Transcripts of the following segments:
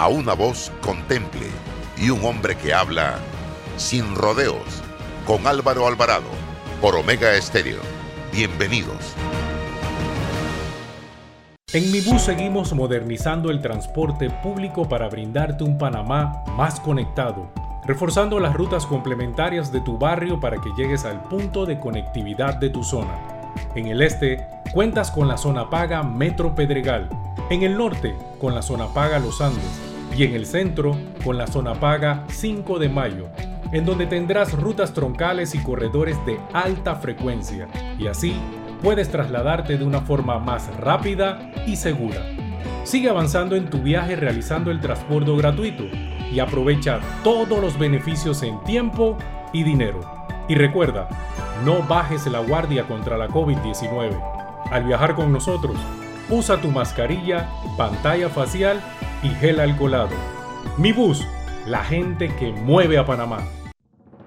a una voz contemple y un hombre que habla sin rodeos con Álvaro Alvarado por Omega Estéreo. Bienvenidos. En Mi Bus seguimos modernizando el transporte público para brindarte un Panamá más conectado, reforzando las rutas complementarias de tu barrio para que llegues al punto de conectividad de tu zona. En el este, cuentas con la zona paga Metro Pedregal, en el norte, con la zona paga Los Andes, y en el centro, con la zona paga 5 de Mayo, en donde tendrás rutas troncales y corredores de alta frecuencia, y así puedes trasladarte de una forma más rápida y segura. Sigue avanzando en tu viaje realizando el transporte gratuito y aprovecha todos los beneficios en tiempo y dinero. Y recuerda, no bajes la guardia contra la COVID-19. Al viajar con nosotros, usa tu mascarilla, pantalla facial y gel alcoholado. Mi bus, la gente que mueve a Panamá.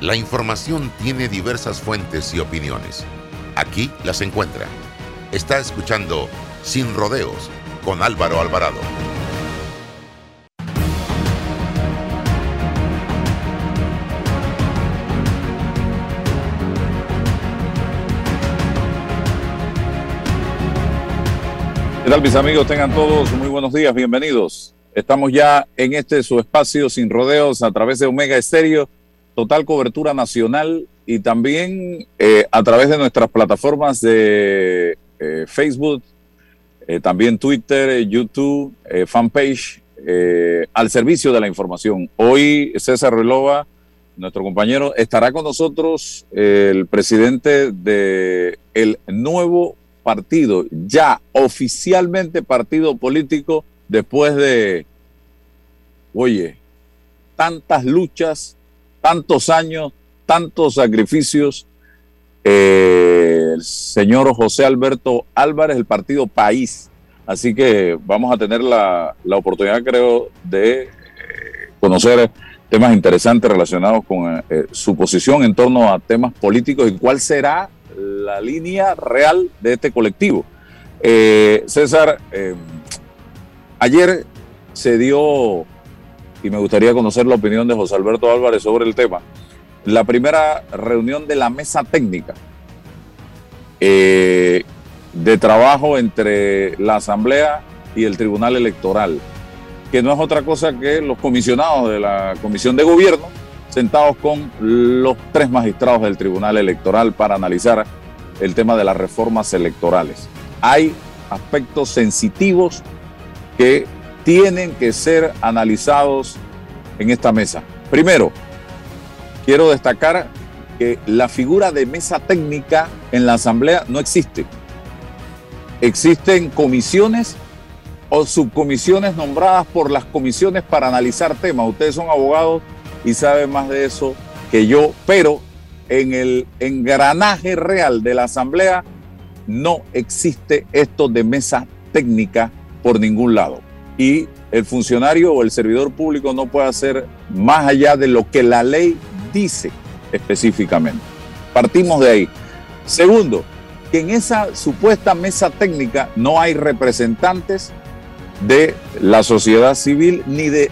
La información tiene diversas fuentes y opiniones. Aquí las encuentra. Está escuchando Sin Rodeos con Álvaro Alvarado. ¿Qué tal mis amigos? Tengan todos muy buenos días, bienvenidos. Estamos ya en este su espacio sin rodeos a través de Omega Estéreo total cobertura nacional y también eh, a través de nuestras plataformas de eh, Facebook, eh, también Twitter, YouTube, fanpage, al servicio de la información. Hoy César Relova, nuestro compañero, estará con nosotros el presidente de el nuevo partido, ya oficialmente partido político, después de, oye, tantas luchas, tantos años, tantos sacrificios. Eh, el señor José Alberto Álvarez, el partido País. Así que vamos a tener la, oportunidad, creo, de eh, conocer temas interesantes relacionados con eh, su posición en torno a temas políticos y cuál será la línea real de este colectivo. César, ayer se dio y me gustaría conocer la opinión de José Alberto Álvarez sobre el tema. La primera reunión de la mesa técnica eh, de trabajo entre la Asamblea y el Tribunal Electoral, que no es otra cosa que los comisionados de la Comisión de Gobierno sentados con los tres magistrados del Tribunal Electoral para analizar el tema de las reformas electorales. Hay aspectos sensitivos que tienen que ser analizados en esta mesa. Primero, quiero destacar que la figura de mesa técnica en la Asamblea no existe. Existen comisiones o subcomisiones nombradas por las comisiones para analizar temas. Ustedes son abogados y saben más de eso que yo, pero en el engranaje real de la Asamblea no existe esto de mesa técnica por ningún lado y el funcionario o el servidor público no puede hacer más allá de lo que la ley dice específicamente. Partimos de ahí. Segundo, que en esa supuesta mesa técnica no hay representantes de la sociedad civil ni de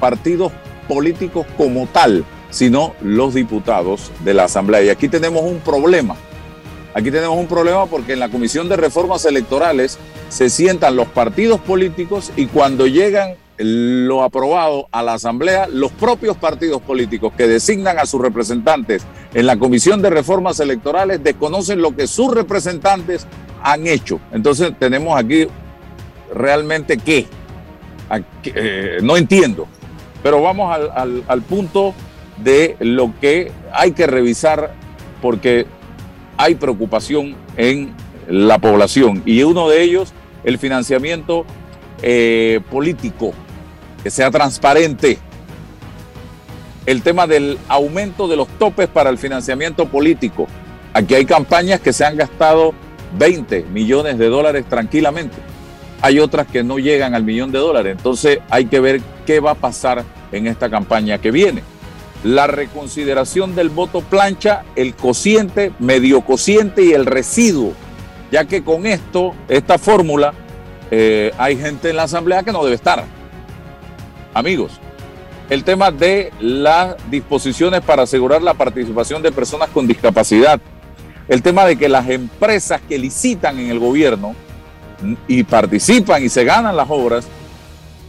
partidos políticos como tal, sino los diputados de la Asamblea. Y aquí tenemos un problema. Aquí tenemos un problema porque en la Comisión de Reformas Electorales se sientan los partidos políticos y cuando llegan lo aprobado a la Asamblea, los propios partidos políticos que designan a sus representantes en la Comisión de Reformas Electorales desconocen lo que sus representantes han hecho. Entonces tenemos aquí realmente qué. Eh, no entiendo. Pero vamos al, al punto de lo que hay que revisar porque hay preocupación en la población y uno de ellos el financiamiento eh, político, que sea transparente. El tema del aumento de los topes para el financiamiento político. Aquí hay campañas que se han gastado 20 millones de dólares tranquilamente. Hay otras que no llegan al millón de dólares. Entonces hay que ver qué va a pasar en esta campaña que viene. La reconsideración del voto plancha, el cociente, medio cociente y el residuo, ya que con esto, esta fórmula, eh, hay gente en la Asamblea que no debe estar. Amigos, el tema de las disposiciones para asegurar la participación de personas con discapacidad, el tema de que las empresas que licitan en el gobierno y participan y se ganan las obras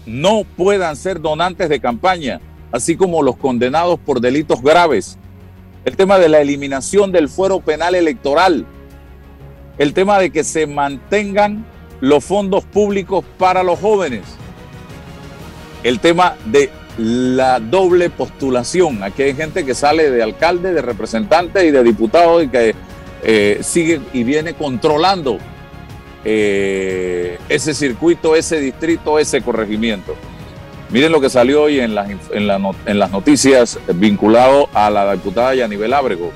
no puedan ser donantes de campaña, así como los condenados por delitos graves. El tema de la eliminación del fuero penal electoral. El tema de que se mantengan los fondos públicos para los jóvenes. El tema de la doble postulación. Aquí hay gente que sale de alcalde, de representante y de diputado y que eh, sigue y viene controlando eh, ese circuito, ese distrito, ese corregimiento. Miren lo que salió hoy en las, noticias vinculado a la diputada Yanibel Ábrego.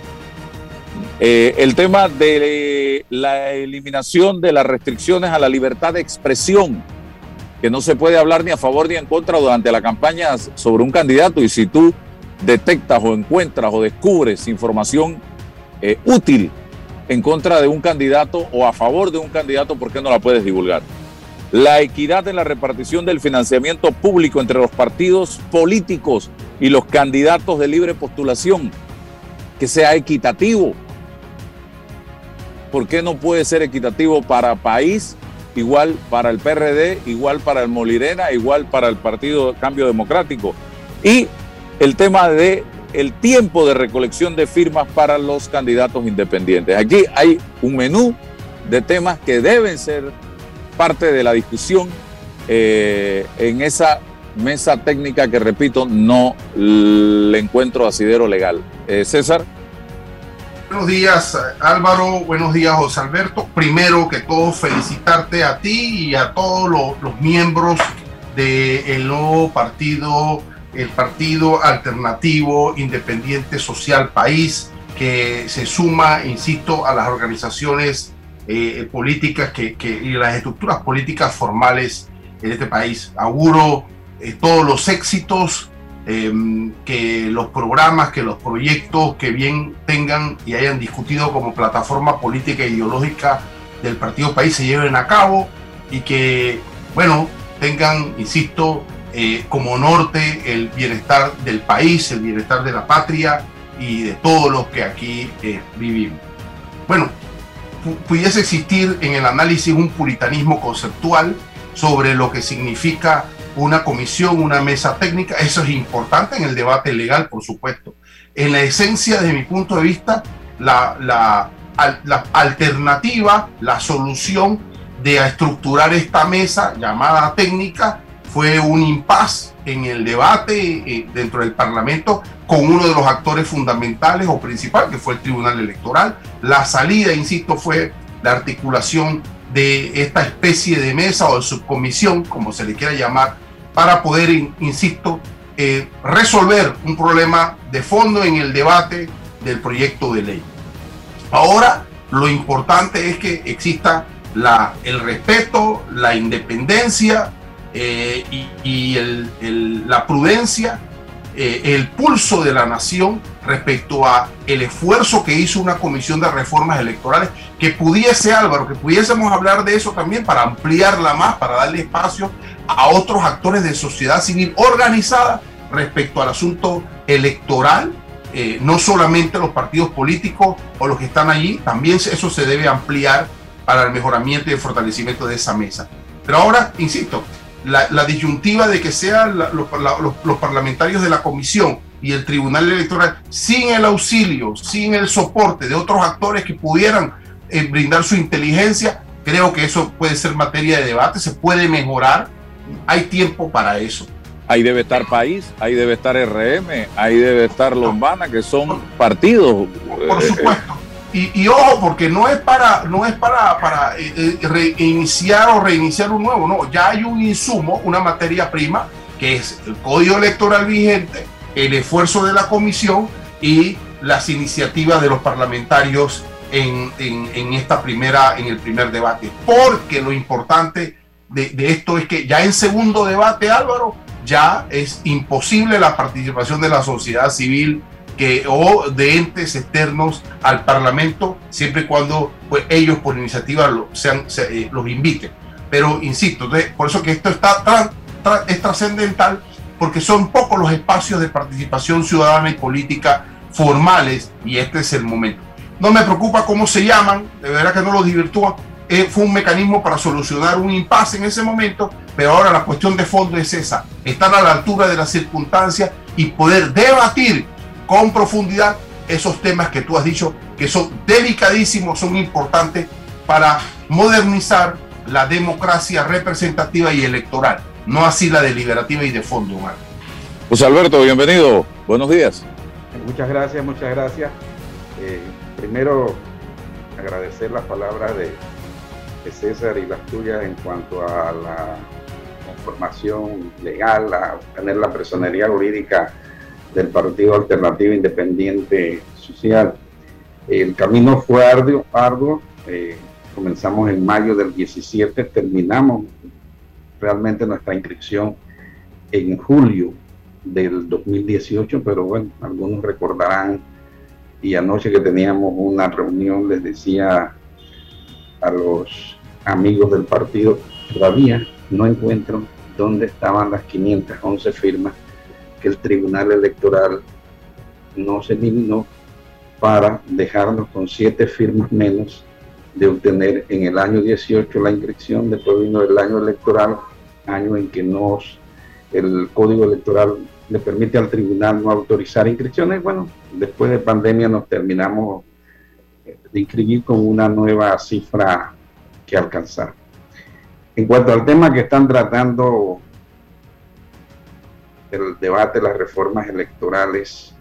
Eh, el tema de la eliminación de las restricciones a la libertad de expresión, que no se puede hablar ni a favor ni en contra durante la campaña sobre un candidato y si tú detectas o encuentras o descubres información eh, útil en contra de un candidato o a favor de un candidato, ¿por qué no la puedes divulgar? La equidad en la repartición del financiamiento público entre los partidos políticos y los candidatos de libre postulación, que sea equitativo, ¿por qué no puede ser equitativo para país, igual para el PRD, igual para el Molirena, igual para el Partido Cambio Democrático? Y el tema de el tiempo de recolección de firmas para los candidatos independientes. Aquí hay un menú de temas que deben ser parte de la discusión eh, en esa mesa técnica que, repito, no le encuentro asidero legal. Eh, César. Buenos días Álvaro, buenos días José Alberto. Primero que todo felicitarte a ti y a todos los, miembros del nuevo partido, el Partido Alternativo Independiente Social País, que se suma, insisto, a las organizaciones eh, políticas que, y las estructuras políticas formales en este país. Auguro eh, todos los éxitos Em, que los programas, que los proyectos que bien tengan y hayan discutido como plataforma política e ideológica del Partido País se lleven a cabo y que, bueno, tengan, insisto, eh, como norte el bienestar del país, el bienestar de la patria y de todos los que aquí eh, vivimos. Bueno, pudiese existir en el análisis un puritanismo conceptual sobre lo que significa una comisión, una mesa técnica. Eso es importante en el debate legal, por supuesto. En la esencia, desde mi punto de vista, la, la, alternativa, la solución de estructurar esta mesa llamada técnica fue un impas en el debate eh, dentro del Parlamento con uno de los actores fundamentales o principales, que fue el Tribunal Electoral. La salida, insisto, fue la articulación de esta especie de mesa o de subcomisión, como se le quiera llamar, para poder, insisto, eh, resolver un problema de fondo en el debate del proyecto de ley. Ahora, lo importante es que exista la, el respeto, la independencia eh, y, la prudencia, eh, el pulso de la nación respecto a el esfuerzo que hizo una comisión de reformas electorales que pudiese Álvaro, que pudiésemos hablar de eso también para ampliarla más, para darle espacio a otros actores de sociedad civil organizada respecto al asunto electoral, eh, no solamente los partidos políticos o los que están allí, también eso se debe ampliar para el mejoramiento y el fortalecimiento de esa mesa. Pero ahora, insisto, la, disyuntiva de que sean los, parlamentarios de la comisión y el tribunal electoral sin el auxilio, sin el soporte de otros actores que pudieran eh, brindar su inteligencia, creo que eso puede ser materia de debate, se puede mejorar, hay tiempo para eso. Ahí debe estar País, ahí debe estar RM, ahí debe estar Lombana, que son partidos. Por eh, supuesto. Y, ojo, porque no es para, no es para, para eh, eh, reiniciar o reiniciar un nuevo, no, ya hay un insumo, una materia prima, que es el código electoral vigente, el esfuerzo de la comisión y las iniciativas de los parlamentarios en, en, esta primera, en el primer debate. Porque lo importante de, de esto es que ya en segundo debate, Álvaro, ya es imposible la participación de la sociedad civil que, o de entes externos al Parlamento, siempre y cuando pues, ellos por iniciativa eh, los inviten. Pero insisto, por eso que esto está es trascendental, porque son pocos los espacios de participación ciudadana y política formales, y este es el momento. No me preocupa cómo se llaman, de verdad que no lo divirtúa, eh, fue un mecanismo para solucionar un impasse en ese momento, pero ahora la cuestión de fondo es esa, estar a la altura de las circunstancias y poder debatir con profundidad esos temas que tú has dicho que son delicadísimos, son importantes para modernizar la democracia representativa y electoral, no así la deliberativa y de fondo. José pues Alberto, bienvenido. Buenos días. Muchas gracias, muchas gracias. Eh, primero, agradecer las palabras de, de, César y las tuyas en cuanto a la conformación legal, a tener la personería jurídica del Partido Alternativo Independiente Social. El camino fue arduo, arduo. Eh, comenzamos en mayo del 17, terminamos realmente nuestra inscripción en julio del 2018, pero bueno, algunos recordarán, y anoche que teníamos una reunión les decía a los amigos del partido, todavía no encuentro dónde estaban las 511 firmas el Tribunal Electoral no se eliminó para dejarnos con siete firmas menos de obtener en el año 18 la inscripción, después vino el año electoral, año en que nos, el código electoral le permite al tribunal no autorizar inscripciones. Bueno, después de pandemia nos terminamos de inscribir con una nueva cifra que alcanzar. En cuanto al tema que están tratando el debate de las reformas electorales,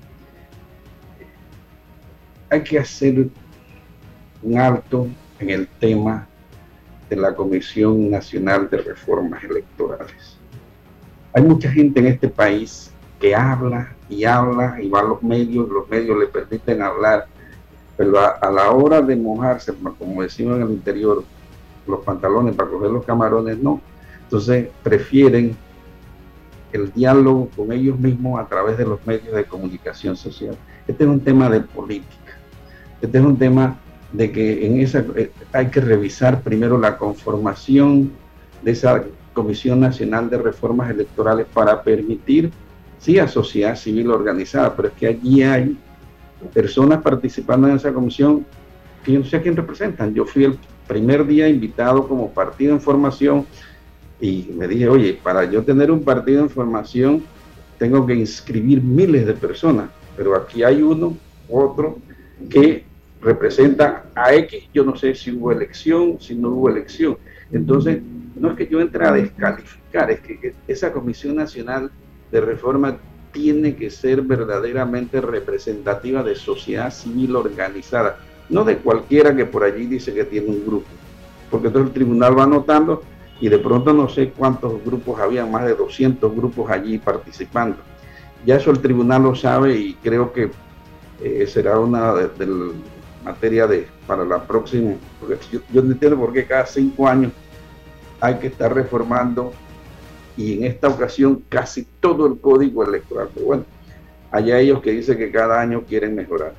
hay que hacer un alto en el tema de la Comisión Nacional de Reformas Electorales. Hay mucha gente en este país que habla y habla y va a los medios, los medios le permiten hablar, pero a, la hora de mojarse, como decimos en el interior, los pantalones para coger los camarones, no. Entonces prefieren el diálogo con ellos mismos a través de los medios de comunicación social. Este es un tema de política. Este es un tema de que en esa eh, hay que revisar primero la conformación de esa Comisión Nacional de Reformas Electorales para permitir, sí, a sociedad civil organizada, pero es que allí hay personas participando en esa comisión que yo no sé a quién representan. Yo fui el primer día invitado como partido en formación y me dije, oye, para yo tener un partido en formación, tengo que inscribir miles de personas, pero aquí hay uno, otro, que representa a X, yo no sé si hubo elección, si no hubo elección. Entonces, no es que yo entre a descalificar, es que esa Comisión Nacional de Reforma tiene que ser verdaderamente representativa de sociedad civil organizada, no de cualquiera que por allí dice que tiene un grupo, porque entonces el tribunal va anotando y de pronto no sé cuántos grupos había, más de 200 grupos allí participando. Ya eso el tribunal lo sabe y creo que eh, será una de, materia de para la próxima, porque yo, no entiendo por qué cada cinco años hay que estar reformando y en esta ocasión casi todo el código electoral. Pero bueno, allá ellos que dicen que cada año quieren mejorar.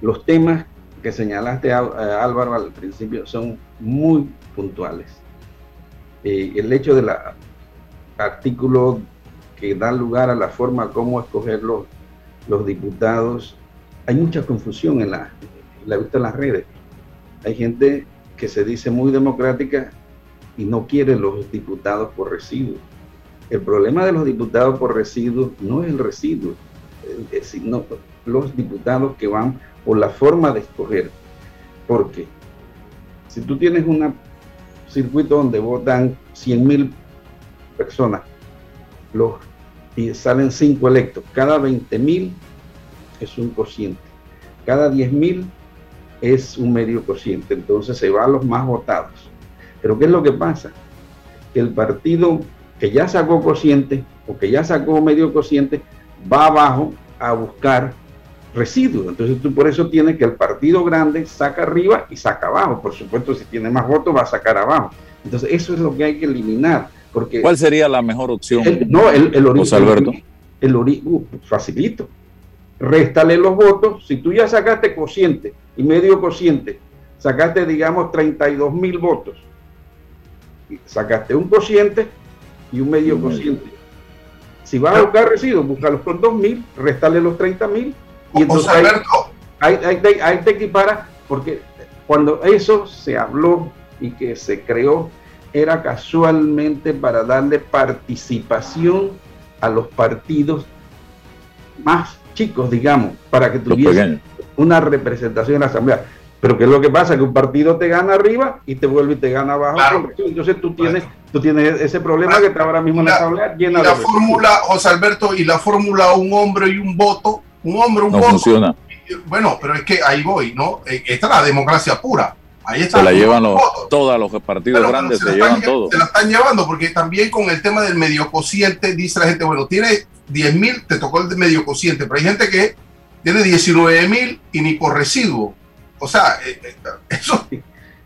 Los temas que señalaste Álvaro al principio son muy puntuales. Eh, el hecho del artículo que da lugar a la forma como escoger los, los diputados, hay mucha confusión en la, la las redes. Hay gente que se dice muy democrática y no quiere los diputados por residuos. El problema de los diputados por residuos no es el residuo, sino los diputados que van por la forma de escoger. Porque si tú tienes un circuito donde votan 100 mil personas los, y salen 5 electos, cada 20 mil es un cociente, cada 10 mil es un medio cociente, entonces se va a los más votados. Pero ¿qué es lo que pasa? Que el partido que ya sacó cociente o que ya sacó medio cociente va abajo a buscar residuos. Entonces tú por eso tienes que el partido grande saca arriba y saca abajo. Por supuesto, si tiene más votos va a sacar abajo. Entonces eso es lo que hay que eliminar. Porque ¿Cuál sería la mejor opción? no, el, el origen. Alberto. El, uh, facilito. Réstale los votos. Si tú ya sacaste cociente y medio cociente, sacaste, digamos, 32 mil votos. Sacaste un cociente y un medio cociente. Si vas a buscar residuos, búscalos con 2 mil, réstale los 30 mil y entonces ahí, ahí, te equipara, porque cuando eso se habló y que se creó, era casualmente para darle participación a los partidos más chicos, digamos, para que tuviesen una representación en la Asamblea. Pero ¿qué es lo que pasa? Que un partido te gana arriba y te vuelve y te gana abajo. Entonces tú tienes, tú tienes ese problema que está ahora mismo en la Asamblea llena y la fórmula, José Alberto, y la fórmula un hombre y un voto, un hombre, un no voto. funciona. Bueno, pero es que ahí voy, ¿no? Eh, esta es la democracia pura. Ahí está. Se la llevan los, todos los partidos grandes, se, llevan todo. Se la están llevando porque también con el tema del medio cociente dice la gente, bueno, tiene 10 mil, te tocó el medio cociente, pero hay gente que tiene 19 mil y ni por residuo. O sea, eh, eh, eso...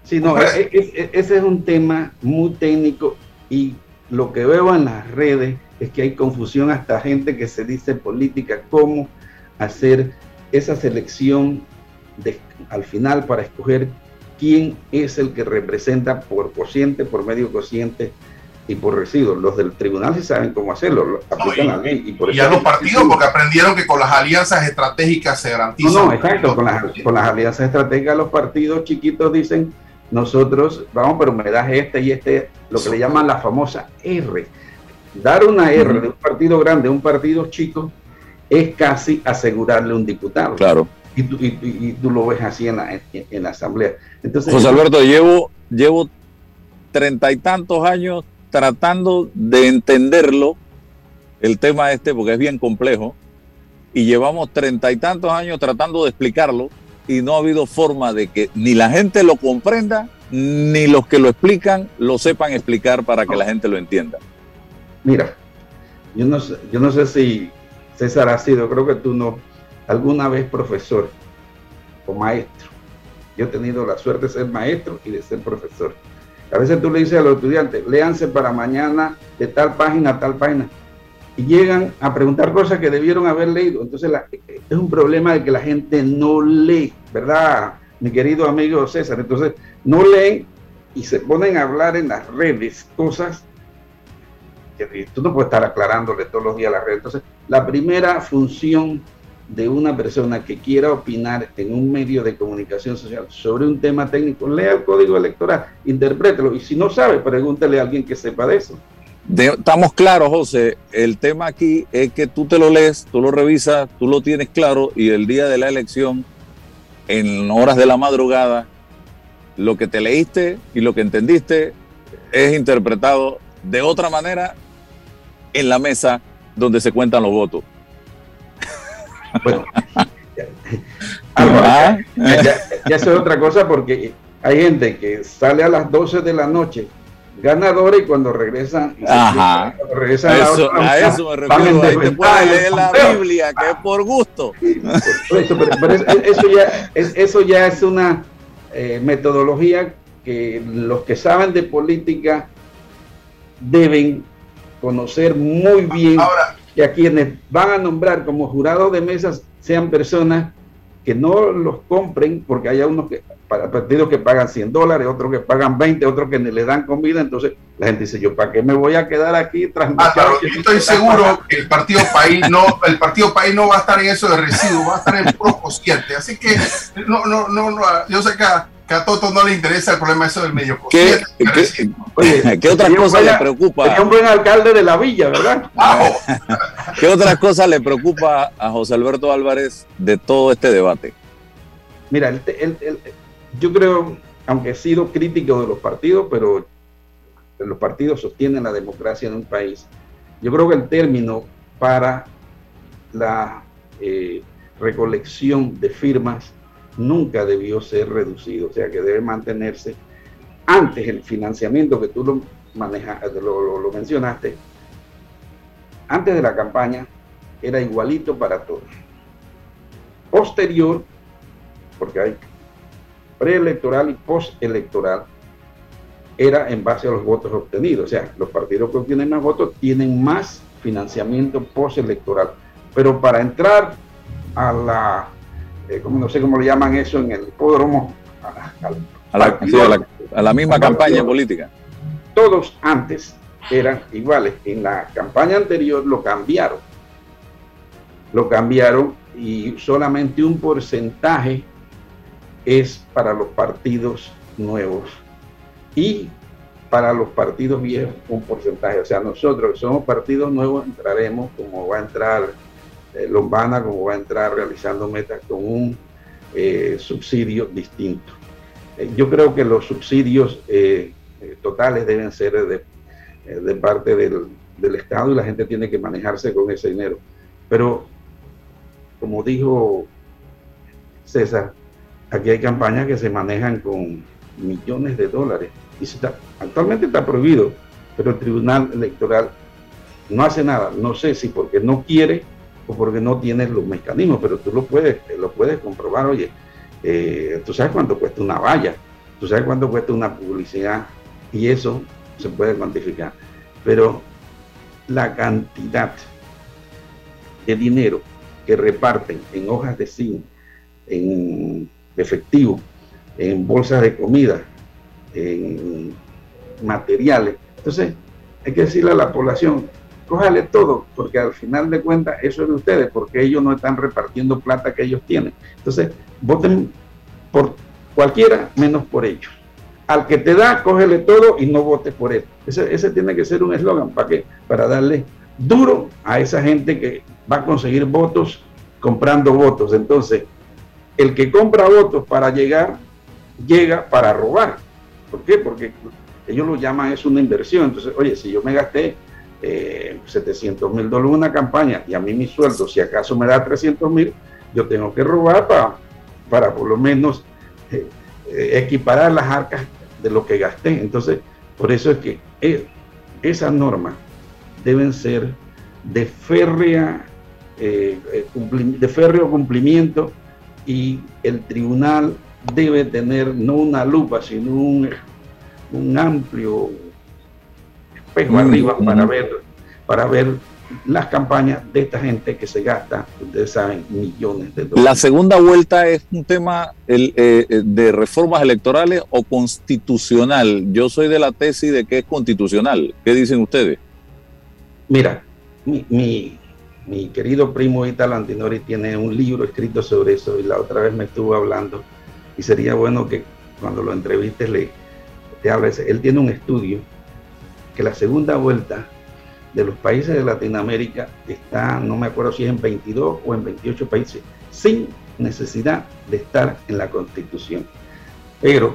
Sí, no, ese es un tema muy técnico y lo que veo en las redes es que hay confusión hasta gente que se dice política, cómo hacer esa selección de, al final para escoger quién es el que representa por cociente, por medio cociente y por residuos. Los del tribunal sí saben cómo hacerlo, aplican la ley. Y, por los partidos, porque aprendieron que con las alianzas estratégicas se garantizan. No, no, exacto, con las, con las alianzas estratégicas los partidos chiquitos dicen, nosotros, vamos, pero me das este y este, lo que le llaman la famosa R. Dar una R de un partido grande a un partido chico es casi asegurarle un diputado. Claro. Y tú, y, tú lo ves así en la, en, la asamblea. Entonces, José Alberto, llevo, llevo treinta y tantos años tratando de entenderlo, el tema este, porque es bien complejo, y llevamos treinta y tantos años tratando de explicarlo, y no ha habido forma de que ni la gente lo comprenda, ni los que lo explican lo sepan explicar para que la gente lo entienda. Mira, yo no sé, yo no sé si César ha sido, creo que tú no, alguna vez profesor o maestro. Yo he tenido la suerte de ser maestro y de ser profesor. A veces tú le dices a los estudiantes, léanse para mañana de tal página a tal página. Y llegan a preguntar cosas que debieron haber leído. Entonces es un problema de que la gente no lee, ¿verdad? Mi querido amigo César. Entonces no leen y se ponen a hablar en las redes cosas tú no puedes estar aclarándole todos los días a la red. Entonces la primera función de una persona que quiera opinar en un medio de comunicación social sobre un tema técnico, lea el código electoral, interprételo y si no sabe, pregúntele a alguien que sepa de eso. estamos claros, José. El tema aquí es que tú te lo lees, tú lo revisas, tú lo tienes claro y el día de la elección, en horas de la madrugada, lo que te leíste y lo que entendiste es interpretado de otra manera en la mesa donde se cuentan los votos. Bueno, ah. ya, es otra cosa porque hay gente que sale a las 12 de la noche ganadora y cuando regresan, a, eso, a eso me refiero. Ahí te puedes leer la Biblia, que es por gusto. eso, pero, eso, ya, es, eso ya es una eh, metodología que los que saben de política deben conocer muy bien. Ahora, que a quienes van a nombrar como jurados de mesas sean personas que no los compren, porque hay unos que, para partidos que pagan 100 dólares, otros que pagan 20, otros que le dan comida, entonces la gente dice, yo, ¿para qué me voy a quedar aquí tras ah, Yo estoy seguro que el Partido País no, el Partido País no va a estar en eso de residuos, va a estar en pro así que no, no, no, no, yo sé que que a Toto no le interesa el problema eso del medio ¿Qué, ¿qué, ¿qué otras cosas le preocupa? Sería un buen alcalde de la villa, ¿verdad? ¿Qué otras cosas le preocupa a José Alberto Álvarez de todo este debate? Mira, el, el, yo creo, aunque he sido crítico de los partidos, pero los partidos sostienen la democracia en un país, yo creo que el término para la eh, recolección de firmas nunca debió ser reducido, o sea que debe mantenerse antes el financiamiento que tú lo, manejas, lo, lo mencionaste, antes de la campaña era igualito para todos. Posterior, porque hay preelectoral y postelectoral, era en base a los votos obtenidos. O sea, los partidos que obtienen más votos tienen más financiamiento postelectoral. Pero para entrar a la, eh, como no sé cómo le llaman eso en el hipódromo, a la, misma campaña política. Todos antes eran iguales. En la campaña anterior lo cambiaron. Lo cambiaron y solamente un porcentaje es para los partidos nuevos y para los partidos viejos un porcentaje. O sea, nosotros que somos partidos nuevos entraremos como va a entrar Lombana, como va a entrar realizando metas con un eh, subsidio distinto. Eh, yo creo que los subsidios totales deben ser de, parte del, Estado y la gente tiene que manejarse con ese dinero. Pero, como dijo César, aquí hay campañas que se manejan con millones de dólares y actualmente está prohibido, pero el Tribunal Electoral no hace nada. No sé si porque no quiere porque no tiene los mecanismos, pero tú lo puedes, lo puedes comprobar. Oye, eh, tú sabes cuánto cuesta una valla, tú sabes cuánto cuesta una publicidad y eso se puede cuantificar. Pero la cantidad de dinero que reparten en hojas de zinc, en efectivo, en bolsas de comida, en materiales. Entonces, hay que decirle a la población, cójale todo, porque al final de cuentas eso es de ustedes, porque ellos no están repartiendo plata que ellos tienen. Entonces, voten por cualquiera menos por ellos. Al que te da, cógele todo y no votes por él. Ese, ese tiene que ser un eslogan para para darle duro a esa gente que va a conseguir votos comprando votos. Entonces, el que compra votos para llegar, llega para robar. ¿Por qué? Porque ellos lo llaman es una inversión. Entonces, oye, si yo me gasté 700 eh, mil dólares una campaña y a mí mi sueldo, si acaso me da 300 mil, yo tengo que robar para, para por lo menos eh, eh, equiparar las arcas de lo que gasté. Entonces, por eso es que esas normas deben ser de férrea de férreo cumplimiento y el tribunal debe tener no una lupa, sino un, un amplio espejo arriba para ver, para ver las campañas de esta gente que se gasta, ustedes saben, millones de dólares. La segunda vuelta es un tema el, eh, eh, de reformas electorales o constitucional. Yo soy de la tesis de que es constitucional. ¿Qué dicen ustedes? Mira, mi, mi, mi querido primo Italo Antinori tiene un libro escrito sobre eso y la otra vez me estuvo hablando y sería bueno que cuando lo entrevistes le te hables. Él tiene un estudio que la segunda vuelta de los países de Latinoamérica está, no me acuerdo si es en 22 o en 28 países, sin necesidad de estar en la constitución. Pero,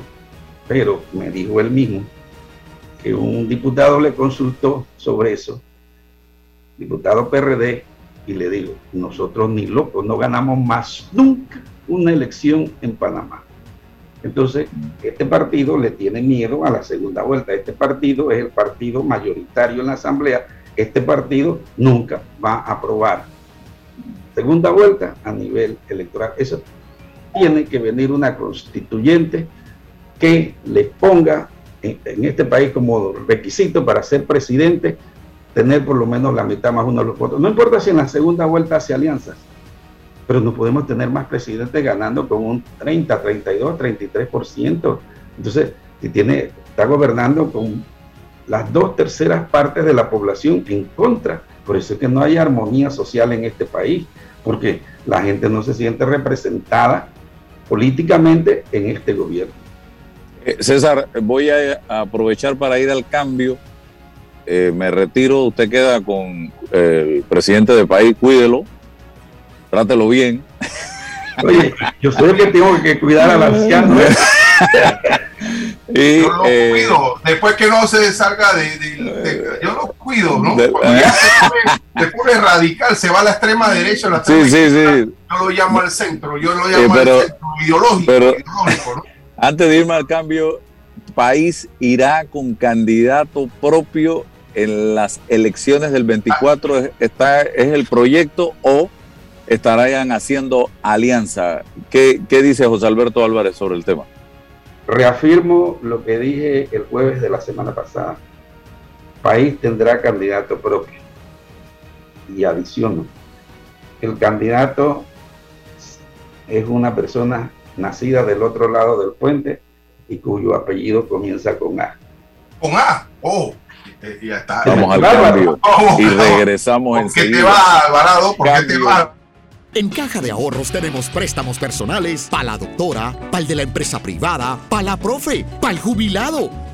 pero me dijo él mismo que un diputado le consultó sobre eso, diputado PRD, y le digo, nosotros ni locos, no ganamos más nunca una elección en Panamá. Entonces, este partido le tiene miedo a la segunda vuelta. Este partido es el partido mayoritario en la Asamblea. Este partido nunca va a aprobar segunda vuelta a nivel electoral. Eso tiene que venir una constituyente que le ponga en, en este país como requisito para ser presidente tener por lo menos la mitad más uno de los votos. No importa si en la segunda vuelta hace alianzas, pero no podemos tener más presidentes ganando con un 30, 32, 33%. Entonces, si tiene, está gobernando con las dos terceras partes de la población en contra. Por eso es que no hay armonía social en este país, porque la gente no se siente representada políticamente en este gobierno. Eh, César, voy a aprovechar para ir al cambio. Eh, me retiro, usted queda con el presidente del país, cuídelo, trátelo bien. Oye, yo soy el que tengo que cuidar al anciano. ¿eh? y, yo lo eh, cuido. Después que no se salga de. de, de yo lo cuido, ¿no? De, después de radical, se va a la extrema derecha. La extrema sí, sí, sí. Yo lo llamo al centro. Yo lo llamo pero, al centro ideológico. Pero, ideológico ¿no? Antes de irme al cambio, país irá con candidato propio en las elecciones del 24. ¿Está, ¿Es el proyecto o estarán haciendo alianza? ¿Qué, ¿Qué dice José Alberto Álvarez sobre el tema? Reafirmo lo que dije el jueves de la semana pasada. País tendrá candidato propio. Y adiciono, el candidato es una persona nacida del otro lado del puente y cuyo apellido comienza con A. ¿Con A? Oh, ya está. Vamos al cambio y regresamos ¿Por qué te va, Alvarado? ¿Por qué te va? En Caja de Ahorros tenemos préstamos personales para la doctora, para el de la empresa privada, para la profe, para el jubilado,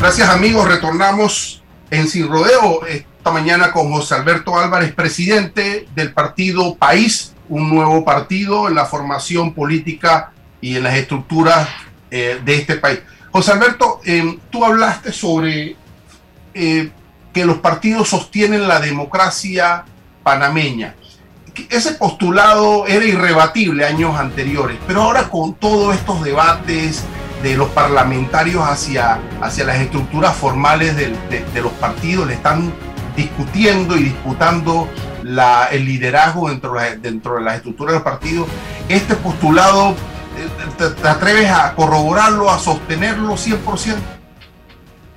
Gracias amigos, retornamos en Sin Rodeo esta mañana con José Alberto Álvarez, presidente del partido País, un nuevo partido en la formación política y en las estructuras eh, de este país. José Alberto, eh, tú hablaste sobre eh, que los partidos sostienen la democracia panameña. Ese postulado era irrebatible años anteriores, pero ahora con todos estos debates, de los parlamentarios hacia, hacia las estructuras formales de, los partidos, le están discutiendo y disputando el liderazgo dentro, dentro de las estructuras de los partidos. Este postulado, ¿te, te atreves a corroborarlo, a sostenerlo 100%?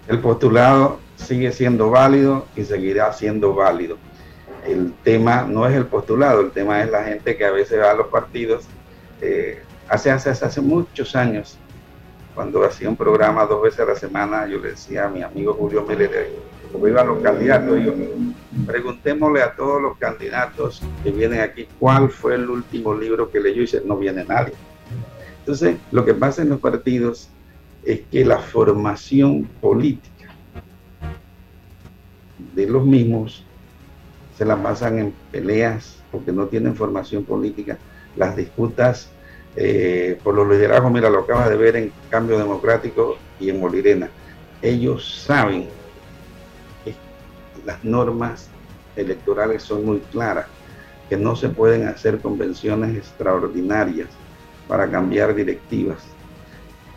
El postulado sigue siendo válido y seguirá siendo válido. El tema no es el postulado, el tema es la gente que a veces va a los partidos. Eh, hace, hace, hace muchos años cuando hacía un programa dos veces a la semana, yo le decía a mi amigo Julio Miller, como iban los candidatos, yo, preguntémosle a todos los candidatos que vienen aquí cuál fue el último libro que leyó y dice, no viene nadie. Entonces, lo que pasa en los partidos es que la formación política de los mismos se la pasan en peleas porque no tienen formación política, las disputas eh, por los liderazgos, mira, lo acabas de ver en Cambio Democrático y en Molirena. Ellos saben que las normas electorales son muy claras, que no se pueden hacer convenciones extraordinarias para cambiar directivas.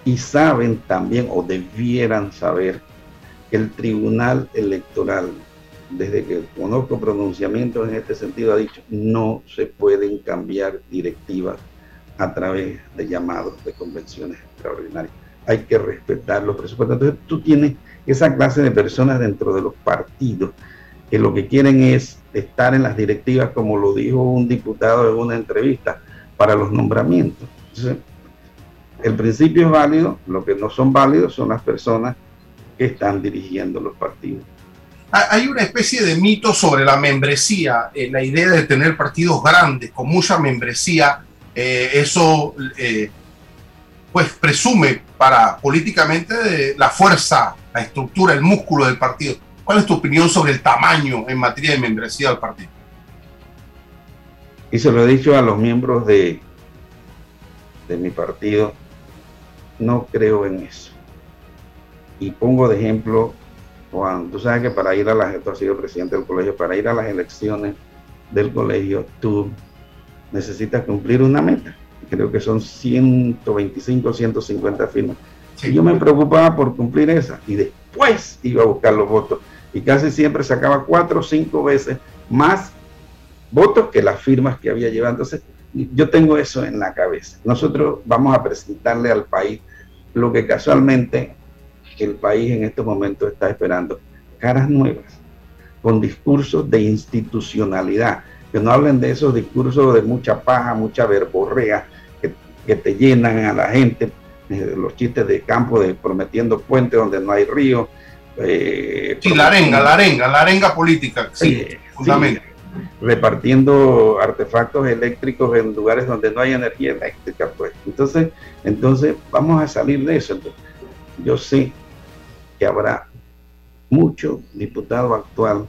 Y saben también, o debieran saber, que el Tribunal Electoral, desde que conozco pronunciamientos en este sentido, ha dicho, no se pueden cambiar directivas a través de llamados de convenciones extraordinarias. Hay que respetar los presupuestos. Entonces tú tienes esa clase de personas dentro de los partidos que lo que quieren es estar en las directivas, como lo dijo un diputado en una entrevista, para los nombramientos. El principio es válido, lo que no son válidos son las personas que están dirigiendo los partidos. Hay una especie de mito sobre la membresía, eh, la idea de tener partidos grandes, con mucha membresía, eh, eso eh, pues presume para políticamente la fuerza, la estructura, el músculo del partido. ¿Cuál es tu opinión sobre el tamaño en materia de membresía del partido? Y se lo he dicho a los miembros de, de mi partido, no creo en eso. Y pongo de ejemplo, Juan, tú sabes que para ir a las, tú sido presidente del colegio, para ir a las elecciones del colegio, tú necesitas cumplir una meta. Creo que son 125, 150 firmas. Y yo me preocupaba por cumplir esa y después iba a buscar los votos. Y casi siempre sacaba cuatro o cinco veces más votos que las firmas que había llevado. Entonces, yo tengo eso en la cabeza. Nosotros vamos a presentarle al país lo que casualmente el país en estos momentos está esperando, caras nuevas, con discursos de institucionalidad, que no hablen de esos discursos de mucha paja, mucha verborrea, que, que te llenan a la gente, eh, los chistes de campo de prometiendo puentes donde no hay río. Eh, sí, la arenga, la arenga, la arenga política, sí, fundamentalmente repartiendo artefactos eléctricos en lugares donde no hay energía eléctrica, pues. Entonces, entonces vamos a salir de eso. yo sé que habrá mucho diputado actual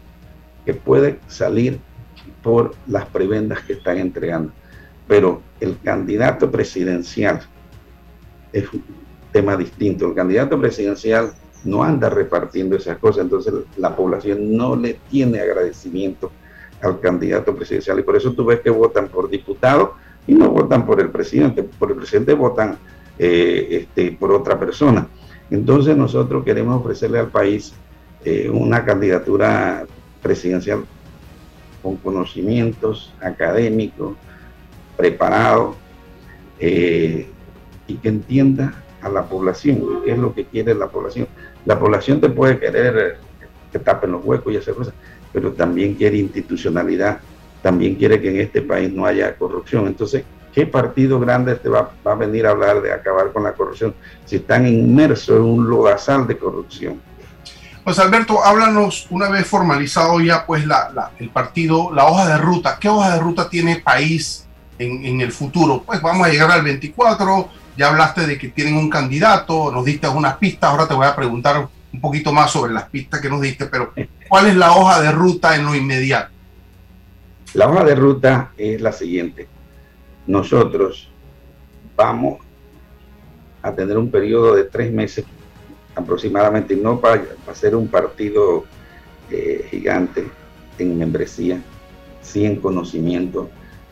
que puede salir por las prebendas que están entregando. Pero el candidato presidencial es un tema distinto. El candidato presidencial no anda repartiendo esas cosas, entonces la población no le tiene agradecimiento al candidato presidencial y por eso tú ves que votan por diputado y no votan por el presidente, por el presidente votan eh, este, por otra persona. Entonces nosotros queremos ofrecerle al país eh, una candidatura presidencial con conocimientos académicos, preparado eh, y que entienda a la población, qué es lo que quiere la población. La población te puede querer que tapen los huecos y hacer cosas, pero también quiere institucionalidad, también quiere que en este país no haya corrupción. Entonces, ¿qué partido grande te va, a venir a hablar de acabar con la corrupción si están inmersos en un lodazal de corrupción? Pues Alberto, háblanos una vez formalizado ya pues el partido, la hoja de ruta. ¿Qué hoja de ruta tiene país en, en, el futuro? Pues vamos a llegar al 24, ya hablaste de que tienen un candidato, nos diste unas pistas, ahora te voy a preguntar un poquito más sobre las pistas que nos diste, pero ¿cuál es la hoja de ruta en lo inmediato? La hoja de ruta es la siguiente. Nosotros vamos a tener un periodo de tres meses aproximadamente, no para, hacer un partido eh, gigante en membresía, sí en conocimiento,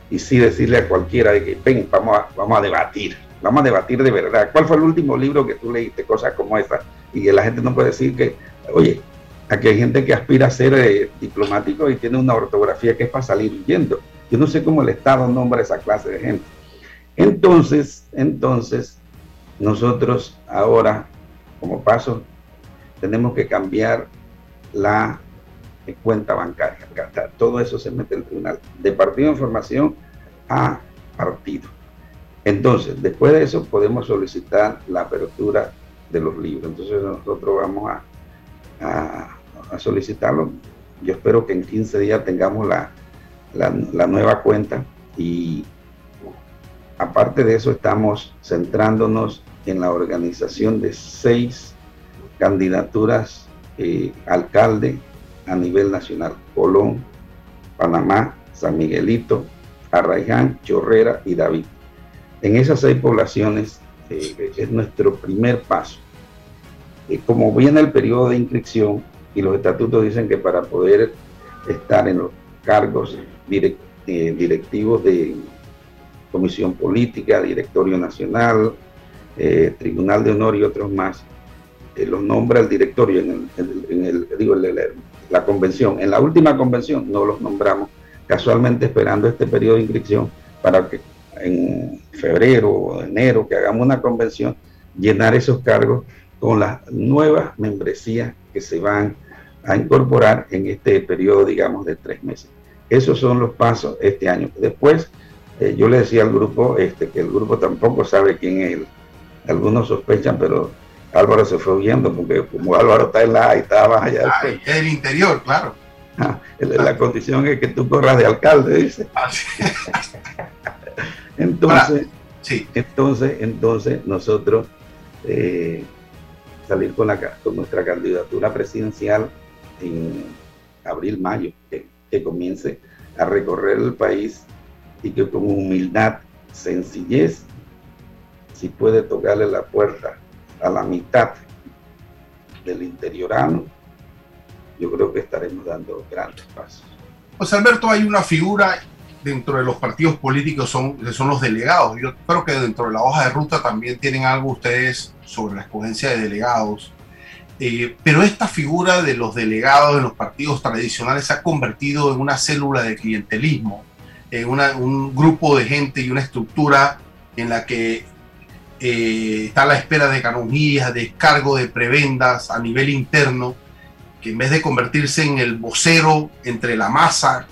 y sí decirle a cualquiera de que ven, vamos a, vamos a debatir, vamos a debatir de verdad. ¿Cuál fue el último libro que tú leíste? Cosas como esta y la gente no puede decir que, oye, aquí hay gente que aspira a ser eh, diplomático y tiene una ortografía que es para salir huyendo. Yo no sé cómo el Estado nombra esa clase de gente. Entonces, entonces, nosotros ahora, como paso, tenemos que cambiar la cuenta bancaria. Todo eso se mete en el tribunal. De partido de información a partido. Entonces, después de eso podemos solicitar la apertura de los libros. Entonces nosotros vamos a, solicitarlo. Yo espero que en 15 días tengamos la, la, nueva cuenta y aparte de eso estamos centrándonos en la organización de seis candidaturas eh, alcalde a nivel nacional. Colón, Panamá, San Miguelito, Arraiján, Chorrera y David. En esas seis poblaciones eh, es nuestro primer paso. y como viene el periodo de inscripción y los estatutos dicen que para poder estar en los cargos eh, directivos de Comisión Política, Directorio Nacional, eh, Tribunal de Honor y otros más, los nombra el directorio en, el, digo, la convención. En la última convención no los nombramos, casualmente esperando este periodo de inscripción para que en febrero o enero que hagamos una convención, llenar esos cargos con las nuevas membresías que se van a incorporar en este periodo, digamos, de tres meses. Esos son los pasos este año. Después, eh, yo le decía al grupo este, que el grupo tampoco sabe quién es él. Algunos sospechan, pero Álvaro se fue huyendo porque como Álvaro está en la y estaba allá. Ah, el interior, claro. Ah, la condición es que tú corras de alcalde, dice. Entonces, sí. entonces, entonces nosotros eh, salir con, la, con nuestra candidatura presidencial en abril, mayo, que, comience a recorrer el país y que con humildad, sencillez, si puede tocarle la puerta a la mitad del interiorano, yo creo que estaremos dando grandes pasos. Pues Alberto, hay una figura dentro de los partidos políticos son, son los delegados. Yo creo que dentro de la hoja de ruta también tienen algo ustedes sobre la escogencia de delegados. Eh, pero esta figura de los delegados de los partidos tradicionales se ha convertido en una célula de clientelismo, en un grupo de gente y una estructura en la que eh, está a la espera de canonjías, de descargo de prebendas a nivel interno, que en vez de convertirse en el vocero entre la masa,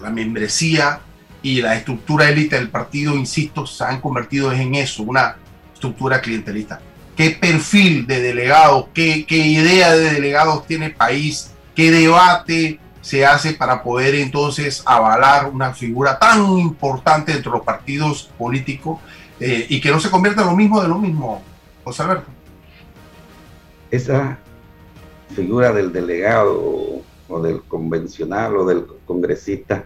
la membresía y la estructura élite del partido, insisto, se han convertido en eso, una estructura clientelista. Qué perfil de delegados, qué, qué idea de delegados tiene el país, qué debate se hace para poder entonces avalar una figura tan importante entre los partidos políticos eh, y que no se convierta en lo mismo de lo mismo, José Alberto. Esa figura del delegado o del convencional o del congresista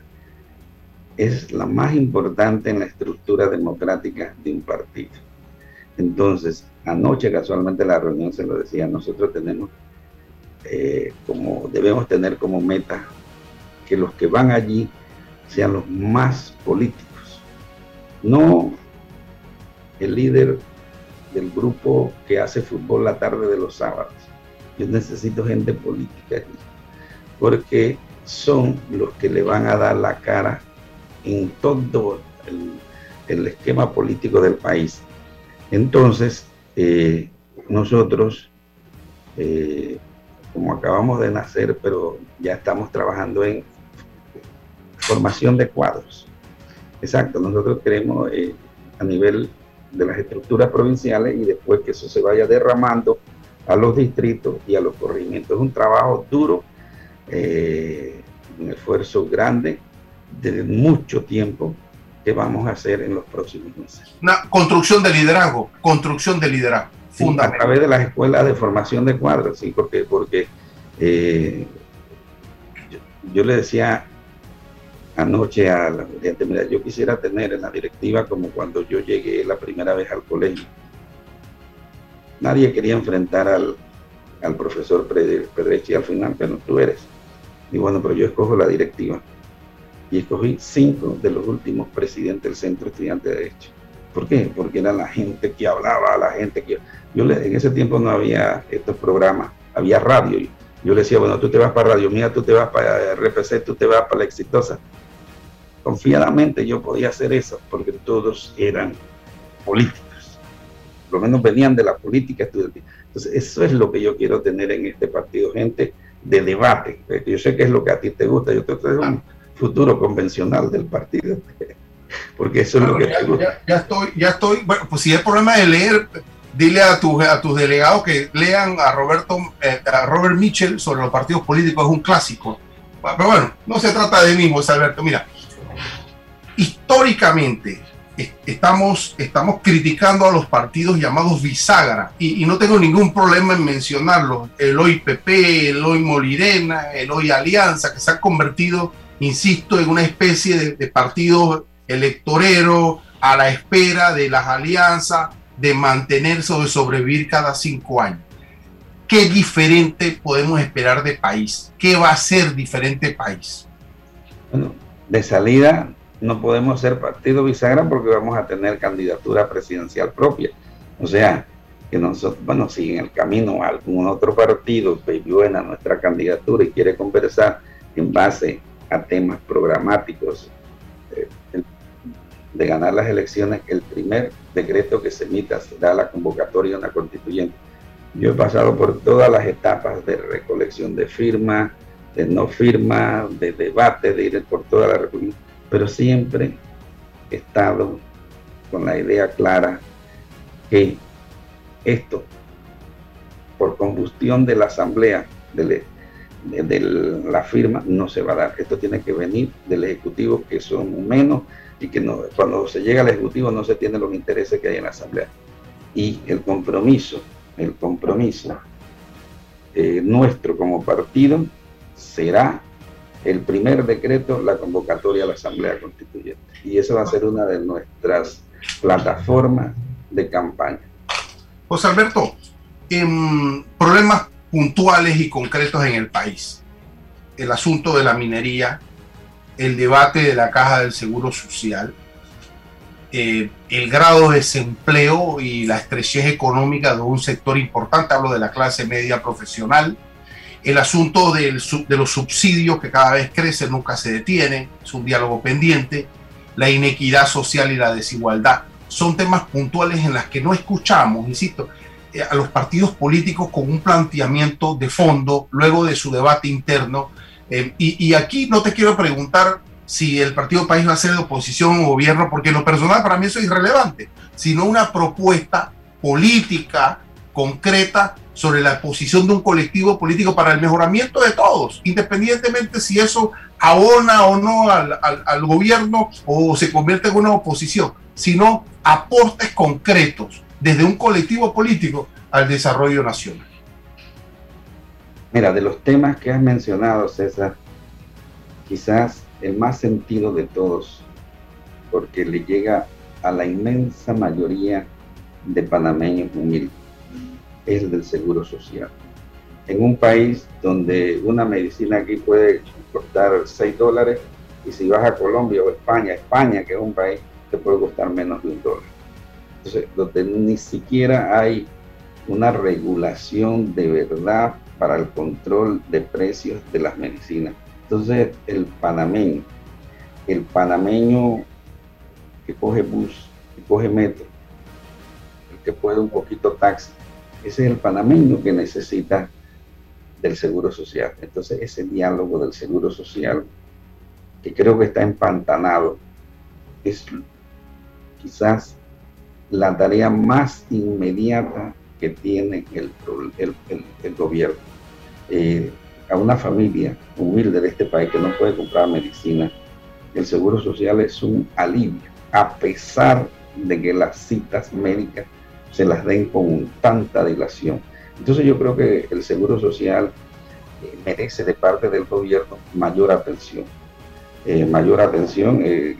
es la más importante en la estructura democrática de un partido. Entonces, Anoche casualmente la reunión se lo decía, nosotros tenemos eh, como, debemos tener como meta que los que van allí sean los más políticos, no el líder del grupo que hace fútbol la tarde de los sábados. Yo necesito gente política allí, porque son los que le van a dar la cara en todo el, el esquema político del país. Entonces, eh, nosotros, eh, como acabamos de nacer, pero ya estamos trabajando en formación de cuadros. Exacto, nosotros queremos eh, a nivel de las estructuras provinciales y después que eso se vaya derramando a los distritos y a los corregimientos. Es un trabajo duro, un esfuerzo grande de mucho tiempo, que vamos a hacer en los próximos meses. Una construcción de liderazgo, construcción de liderazgo. a través de las escuelas de formación de cuadros, sí, porque, porque eh, yo, le decía anoche a la gente, mira, yo quisiera tener en la directiva como cuando yo llegué la primera vez al colegio. Nadie quería enfrentar al, al profesor Pedrechi al final, pero tú eres. Y bueno, pero yo escojo la directiva y escogí cinco de los últimos presidentes del Centro Estudiante de Derecho. ¿Por qué? Porque era la gente que hablaba, la gente que... Yo le, en ese tiempo no había estos programas, había radio. Yo le decía, bueno, tú te vas para Radio Mía, tú te vas para RPC, tú te vas para La Exitosa. Confiadamente yo podía hacer eso, porque todos eran políticos. Por lo menos venían de la política estudiantil. Entonces, eso es lo que yo quiero tener en este partido, gente de debate. Yo sé que es lo que a ti te gusta. Yo te, te futuro convencional del partido. Porque eso es lo que... Ya, estoy, ya estoy, bueno, pues si hay problema de leer, dile a, tus a tus delegados que lean a Roberto, eh, a Robert Mitchell sobre los partidos políticos, es un clásico. Pero bueno, no se trata de mí, José Alberto. Mira, históricamente estamos, estamos criticando a los partidos llamados bisagra y, no tengo ningún problema en mencionarlos. El hoy PP, el hoy Molirena, el hoy Alianza, que se han convertido insisto, en una especie de, partido electorero a la espera de las alianzas, de mantenerse o de sobrevivir cada cinco años. ¿Qué diferente podemos esperar de país? ¿Qué va a ser diferente país? Bueno, de salida no podemos ser partido bisagra porque vamos a tener candidatura presidencial propia. O sea, que nosotros, bueno, si en el camino algún otro partido buena nuestra candidatura y quiere conversar en base a temas programáticos eh, de ganar las elecciones, el primer decreto que se emita será la convocatoria de una constituyente. Yo he pasado por todas las etapas de recolección de firmas, de no firma, de debate, de ir por toda la República, pero siempre he estado con la idea clara que esto, por combustión de la Asamblea, del de, la firma no se va a dar. Esto tiene que venir del Ejecutivo, que son menos, y que no, cuando se llega al Ejecutivo no se tienen los intereses que hay en la Asamblea. Y el compromiso, el compromiso eh, nuestro como partido será el primer decreto, la convocatoria a la Asamblea Constituyente. Y esa va a ser una de nuestras plataformas de campaña. José Alberto, en problemas puntuales y concretos en el país. El asunto de la minería, el debate de la caja del Seguro Social, eh, el grado de desempleo y la estrechez económica de un sector importante, hablo de la clase media profesional, el asunto de los subsidios que cada vez crece, nunca se detiene, es un diálogo pendiente, la inequidad social y la desigualdad. Son temas puntuales en las que no escuchamos, insisto, eh, a los partidos políticos con un planteamiento de fondo luego de su debate interno. Eh, y, y, aquí no te quiero preguntar si el Partido País va a ser de oposición o gobierno, porque en lo personal para mí eso es irrelevante, sino una propuesta política concreta sobre la posición de un colectivo político para el mejoramiento de todos, independientemente si eso abona o no al, al, gobierno o se convierte en una oposición, sino aportes concretos desde un colectivo político al desarrollo nacional. Mira, de los temas que has mencionado, César, quizás el más sentido de todos, porque le llega a la inmensa mayoría de panameños humildes, es el del seguro social. En un país donde una medicina aquí puede costar 6 dólares y si vas a Colombia o España, España que es un país, te puede costar menos de un dólar. Entonces, donde ni siquiera hay una regulación de verdad para el control de precios de las medicinas entonces, el panameño, el panameño que coge bus, que coge metro, el que puede un poquito taxi, ese es el panameño que necesita del seguro social. Entonces, ese diálogo del seguro social, que creo que está empantanado, es quizás la tarea más inmediata que tiene el, gobierno. Eh, a una familia humilde de este país que no puede comprar medicina, el seguro social es un alivio, a pesar de que las citas médicas se las den con tanta dilación. Entonces yo creo que el seguro social eh, merece de parte del gobierno mayor atención. Eh, mayor atención, eh,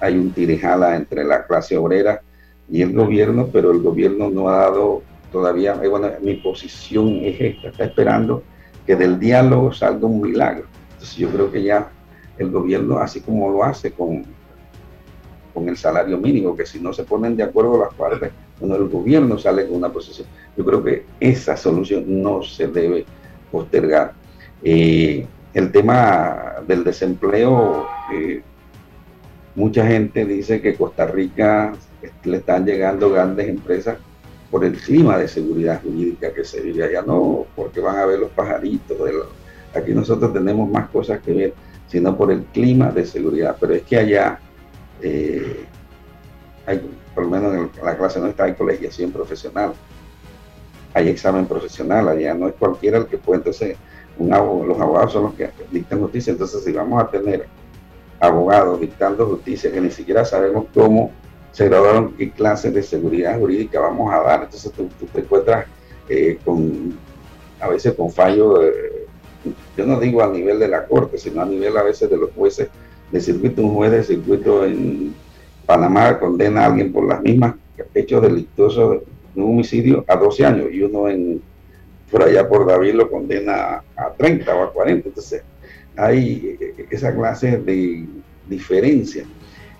hay un tirijala entre la clase obrera y el gobierno, pero el gobierno no ha dado todavía, bueno, mi posición es esta, está esperando que del diálogo salga un milagro. Entonces yo creo que ya el gobierno, así como lo hace con, con el salario mínimo, que si no se ponen de acuerdo las partes, bueno, el gobierno sale con una posición. Yo creo que esa solución no se debe postergar. Eh, el tema del desempleo, eh, mucha gente dice que Costa Rica le están llegando grandes empresas por el clima de seguridad jurídica que se vive allá, no porque van a ver los pajaritos. aquí nosotros tenemos más cosas que ver, sino por el clima de seguridad. Pero es que allá, eh, hay, por lo menos en la clase nuestra hay colegiación profesional, hay examen profesional, allá no es cualquiera el que puede, entonces un los abogados son los que dictan justicia, entonces si vamos a tener abogados dictando justicia que ni siquiera sabemos cómo se graduaron qué clases de seguridad jurídica vamos a dar. Entonces tú, te encuentras eh, con, a veces con fallo, yo no digo a nivel de la corte, sino a nivel a veces de los jueces de circuito. Un juez de circuito en Panamá condena a alguien por las mismas hechos delictuosos de un homicidio a 12 años y uno en por allá por David lo condena a 30 o a 40. Entonces hay esa clase de diferencia.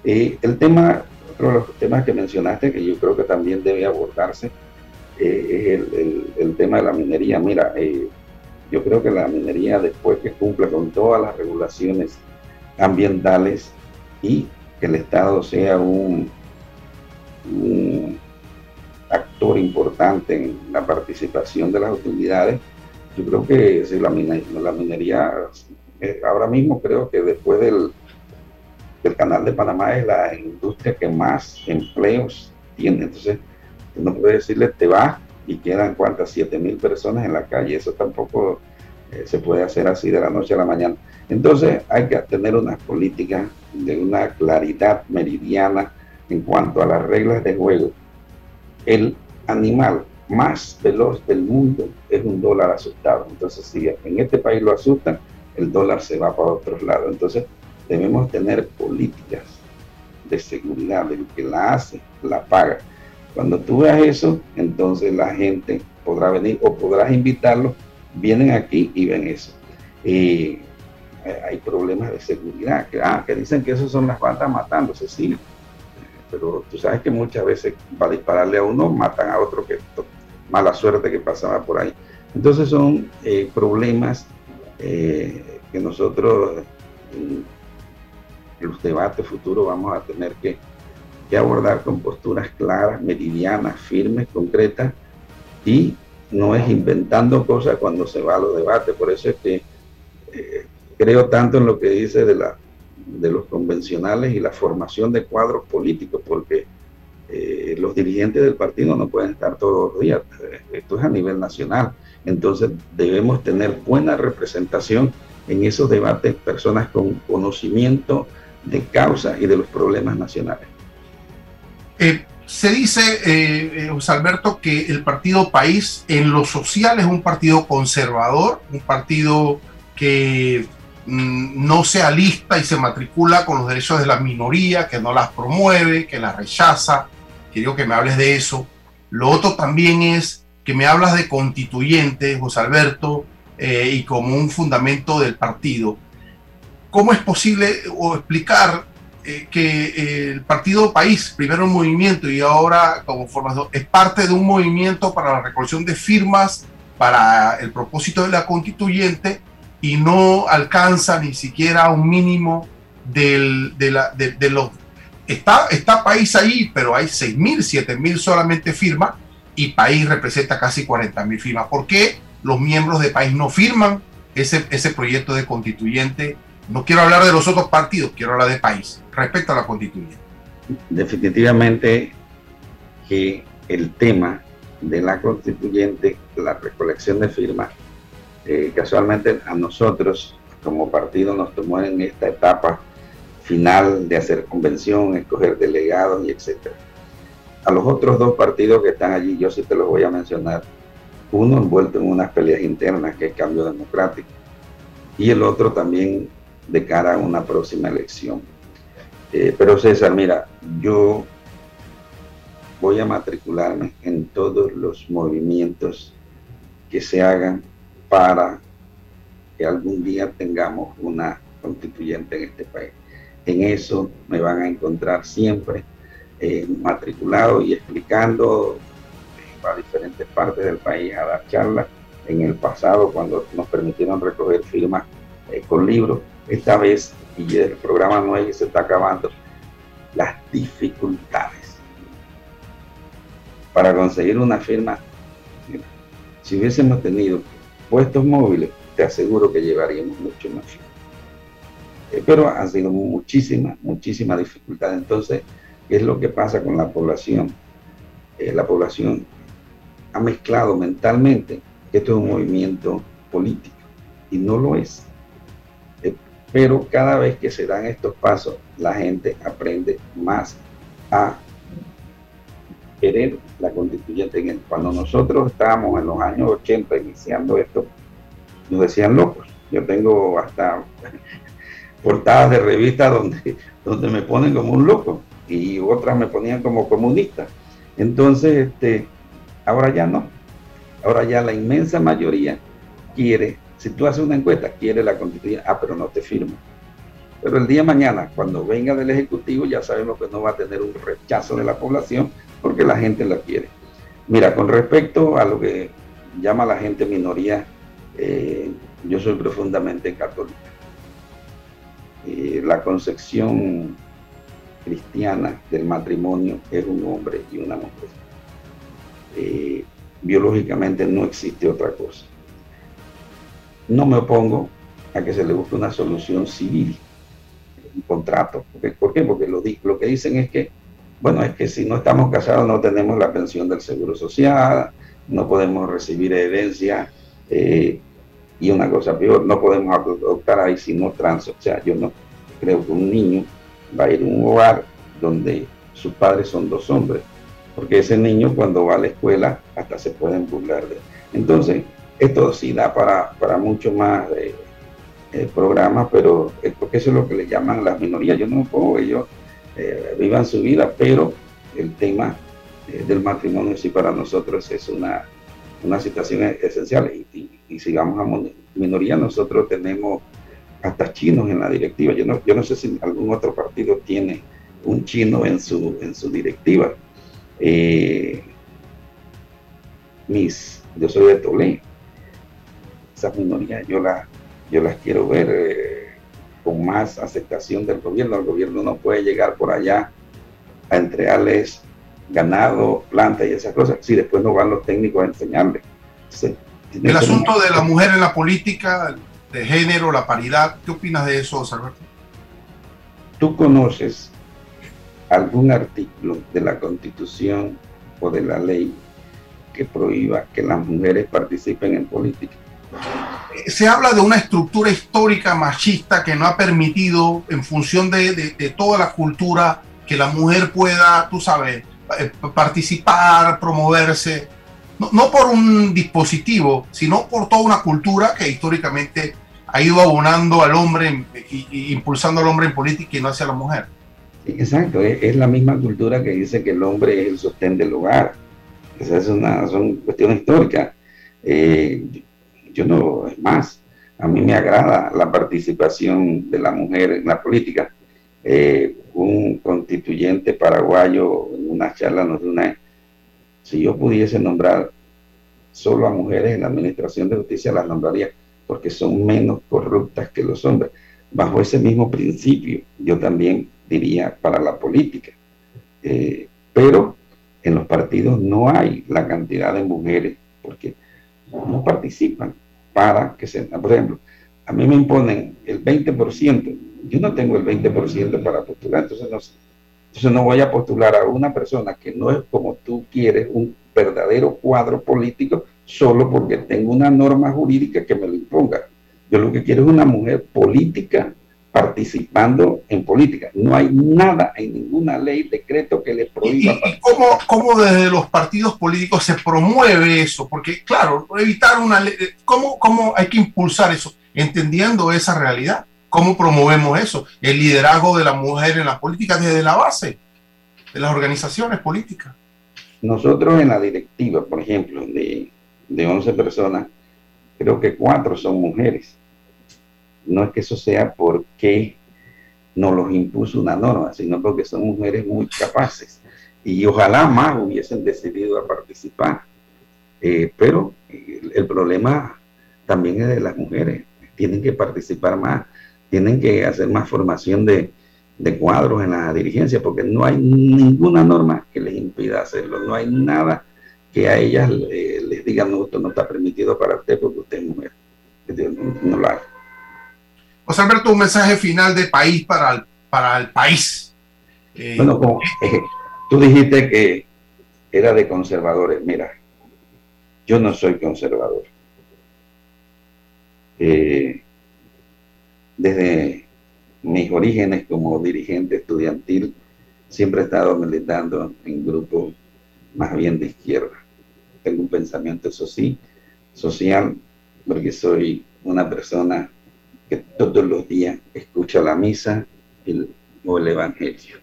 Eh, el tema otro de los temas que mencionaste, que yo creo que también debe abordarse, eh, es el, tema de la minería. Mira, eh, yo creo que la minería, después que cumpla con todas las regulaciones ambientales y que el Estado sea un, actor importante en la participación de las autoridades, yo creo que si la, minería, eh, ahora mismo creo que después del el canal de Panamá es la industria que más empleos tiene. Entonces, no puede decirle te vas y quedan cuántas, 7 mil personas en la calle. Eso tampoco eh, se puede hacer así de la noche a la mañana. Entonces, hay que tener unas políticas de una claridad meridiana en cuanto a las reglas de juego. El animal más veloz del mundo es un dólar asustado. Entonces, si en este país lo asustan, el dólar se va para otros lados. Entonces, debemos tener políticas de seguridad, el que la hace, la paga. Cuando tú veas eso, entonces la gente podrá venir o podrás invitarlos, vienen aquí y ven eso. Eh, hay problemas de seguridad, que, ah, que dicen que esos son las bandas matándose, sí, pero tú sabes que muchas veces para dispararle a uno matan a otro que mala suerte que pasaba por ahí. Entonces son eh, problemas eh, que nosotros en los debates futuros vamos a tener que, abordar con posturas claras, meridianas, firmes, concretas y no es inventando cosas cuando se va a los debates. Por eso es que eh, creo tanto en lo que dice de, la, de los convencionales y la formación de cuadros políticos, porque eh, los dirigentes del partido no pueden estar todos los días. Esto es a nivel nacional. Entonces debemos tener buena representación en esos debates, personas con conocimiento de causa y de los problemas nacionales. Eh, se dice, eh, José Alberto, que el partido País en lo social es un partido conservador, un partido que mm, no se alista y se matricula con los derechos de la minoría, que no las promueve, que las rechaza. Quiero que me hables de eso. Lo otro también es que me hablas de constituyente, José Alberto, eh, y como un fundamento del partido. ¿Cómo es posible o explicar eh, que eh, el partido País, primero un movimiento y ahora como formación, es parte de un movimiento para la recolección de firmas para el propósito de la constituyente y no alcanza ni siquiera un mínimo del, de, la, de, de los... Está, está País ahí, pero hay 6.000, 7.000 solamente firmas y País representa casi 40 mil firmas. ¿Por qué los miembros de País no firman ese, ese proyecto de constituyente? No quiero hablar de los otros partidos, quiero hablar de País respecto a la constituyente. Definitivamente que el tema de la constituyente, la recolección de firmas, eh, casualmente a nosotros como partido nos tomó en esta etapa final de hacer convención, escoger delegados y etcétera a los otros dos partidos que están allí, yo sí te los voy a mencionar. Uno envuelto en unas peleas internas, que es Cambio Democrático, y el otro también de cara a una próxima elección. Eh, pero César, mira, yo voy a matricularme en todos los movimientos que se hagan para que algún día tengamos una constituyente en este país. En eso me van a encontrar siempre eh, matriculado y explicando a diferentes partes del país a dar charlas. En el pasado, cuando nos permitieron recoger firmas eh, con libros, esta vez, y el programa no es se está acabando, las dificultades para conseguir una firma. Si hubiésemos tenido puestos móviles, te aseguro que llevaríamos mucho más. Eh, pero ha sido muchísima, muchísima dificultad. Entonces, ¿Qué es lo que pasa con la población? Eh, la población ha mezclado mentalmente que esto es un movimiento político y no lo es. Pero cada vez que se dan estos pasos, la gente aprende más a querer la constituyente. Cuando nosotros estábamos en los años 80 iniciando esto, nos decían locos. Yo tengo hasta portadas de revistas donde, donde me ponen como un loco y otras me ponían como comunista. Entonces, este, ahora ya no. Ahora ya la inmensa mayoría quiere, si tú haces una encuesta, quiere la constitución, ah, pero no te firma. Pero el día mañana, cuando venga del Ejecutivo, ya sabemos que no va a tener un rechazo de la población porque la gente la quiere. Mira, con respecto a lo que llama la gente minoría, eh, yo soy profundamente católico. La concepción cristiana del matrimonio es un hombre y una mujer. Eh, biológicamente no existe otra cosa. No me opongo a que se le busque una solución civil, un contrato. ¿Por qué? Porque lo, lo que dicen es que, bueno, es que si no estamos casados no tenemos la pensión del Seguro Social, no podemos recibir herencia eh, y una cosa peor, no podemos adoptar ahí si no trans. O sea, yo no creo que un niño va a ir a un hogar donde sus padres son dos hombres, porque ese niño cuando va a la escuela hasta se pueden burlar de él. Entonces, esto sí da para, para mucho más eh, programas, pero es porque eso es lo que le llaman las minorías. Yo no puedo que ellos eh, vivan su vida, pero el tema eh, del matrimonio sí para nosotros es una, una situación esencial. Y, y, sigamos a minoría, nosotros tenemos hasta chinos en la directiva. Yo no, yo no sé si algún otro partido tiene un chino en su, en su directiva. Mis, yo soy de Toledo. Esas minorías yo, la, yo las quiero ver eh, con más aceptación del gobierno. El gobierno no puede llegar por allá a entregarles ganado, planta y esas cosas, si después no van los técnicos a enseñarles. el asunto de la mujer en la política, de género, la paridad, ¿qué opinas de eso, Alberto? ¿Tú conoces algún artículo de la Constitución o de la ley que prohíba que las mujeres participen en política? Se habla de una estructura histórica machista que no ha permitido, en función de, toda la cultura, que la mujer pueda, tú sabes, eh, participar, promoverse, no, por un dispositivo, sino por toda una cultura que históricamente ha ido abonando al hombre y, impulsando al hombre en política y no hacia la mujer. Exacto, es, la misma cultura que dice que el hombre es el sostén del hogar. Esa es una son cuestiones históricas. Eh, yo no, es más, a mí me agrada la participación de la mujer en la política. Eh, un constituyente paraguayo en una charla nos dio una, si yo pudiese nombrar solo a mujeres en la administración de justicia, las nombraría porque son menos corruptas que los hombres. Bajo ese mismo principio, yo también diría para la política. Eh, pero en los partidos no hay la cantidad de mujeres porque no participan para que se... Por ejemplo, a mí me imponen el 20%, yo no tengo el 20% para postular, entonces no, entonces no voy a postular a una persona que no es como tú quieres, un verdadero cuadro político, solo porque tengo una norma jurídica que me lo imponga. Yo lo que quiero es una mujer política participando en política. No hay nada en ninguna ley, decreto que le prohíba. ¿Y, cómo, cómo, desde los partidos políticos se promueve eso? Porque, claro, evitar una ley, ¿cómo, ¿cómo hay que impulsar eso? entendiendo esa realidad. ¿Cómo promovemos eso? El liderazgo de la mujer en la política desde la base de las organizaciones políticas. Nosotros en la directiva, por ejemplo, de, de 11 personas, creo que cuatro son mujeres. No es que eso sea porque nos los impuso una norma, sino porque son mujeres muy capaces. Y ojalá más hubiesen decidido a participar. Eh, pero el, problema también es de las mujeres tienen que participar más, tienen que hacer más formación de, cuadros en la dirigencia, porque no hay ninguna norma que les impida hacerlo, no hay nada que a ellas les diga, no, esto no está permitido para usted porque usted es mujer. No, lo. José Alberto, un mensaje final de país para el, para el país. Eh, bueno, como, eh, tú dijiste que era de conservadores. Mira, yo no soy conservador. Eh, desde mis orígenes como dirigente estudiantil, siempre he estado militando en grupos más bien de izquierda. Tengo un pensamiento, eso sí, social, porque soy una persona que todos los días escucha la misa o el evangelio.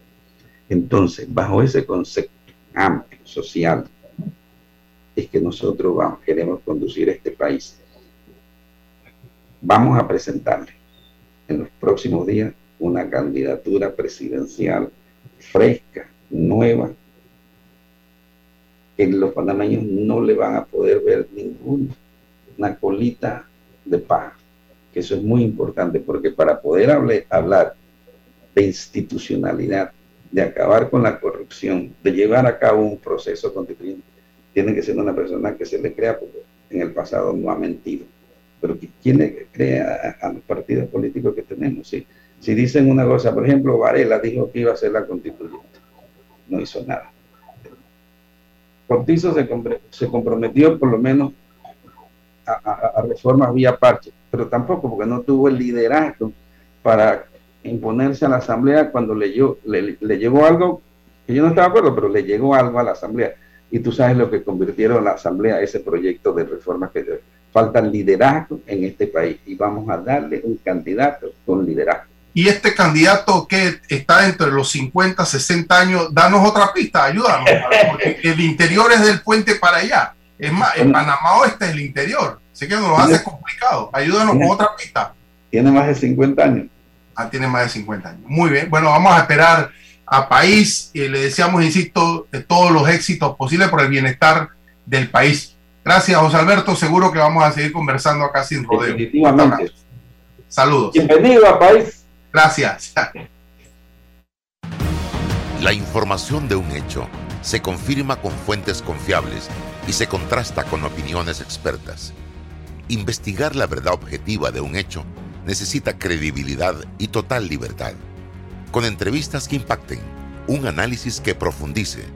Entonces, bajo ese concepto amplio, social, es que nosotros vamos, queremos conducir este país Vamos a presentarle en los próximos días una candidatura presidencial fresca, nueva, que los panameños no le van a poder ver ninguna colita de paja. Eso es muy importante, porque para poder hablar de institucionalidad, de acabar con la corrupción, de llevar a cabo un proceso constituyente, tiene que ser una persona que se le crea, porque en el pasado no ha mentido pero ¿quién le cree a, los partidos políticos que tenemos? Si, si dicen una cosa, por ejemplo, Varela dijo que iba a ser la constituyente, no hizo nada. Cortizo se, comprometió por lo menos a, reformas vía parche, pero tampoco porque no tuvo el liderazgo para imponerse a la Asamblea cuando le, le, le llegó algo que yo no estaba de acuerdo, pero le llegó algo a la Asamblea. Y tú sabes lo que convirtieron la Asamblea, ese proyecto de reformas que falta liderazgo en este país y vamos a darle un candidato con liderazgo. Y este candidato que está entre los 50, 60 años, danos otra pista, ayúdanos, porque el interior es del puente para allá. Es más, en Panamá Oeste es el interior, así que nos lo hace complicado. Ayúdanos con otra pista. Tiene más de 50 años. Ah, tiene más de 50 años. Muy bien, bueno, vamos a esperar a país y le deseamos, insisto, de todos los éxitos posibles por el bienestar del país. Gracias, José Alberto. Seguro que vamos a seguir conversando acá sin rodeo. Definitivamente. Saludos. Bienvenido a país. Gracias. La información de un hecho se confirma con fuentes confiables y se contrasta con opiniones expertas. Investigar la verdad objetiva de un hecho necesita credibilidad y total libertad. Con entrevistas que impacten, un análisis que profundice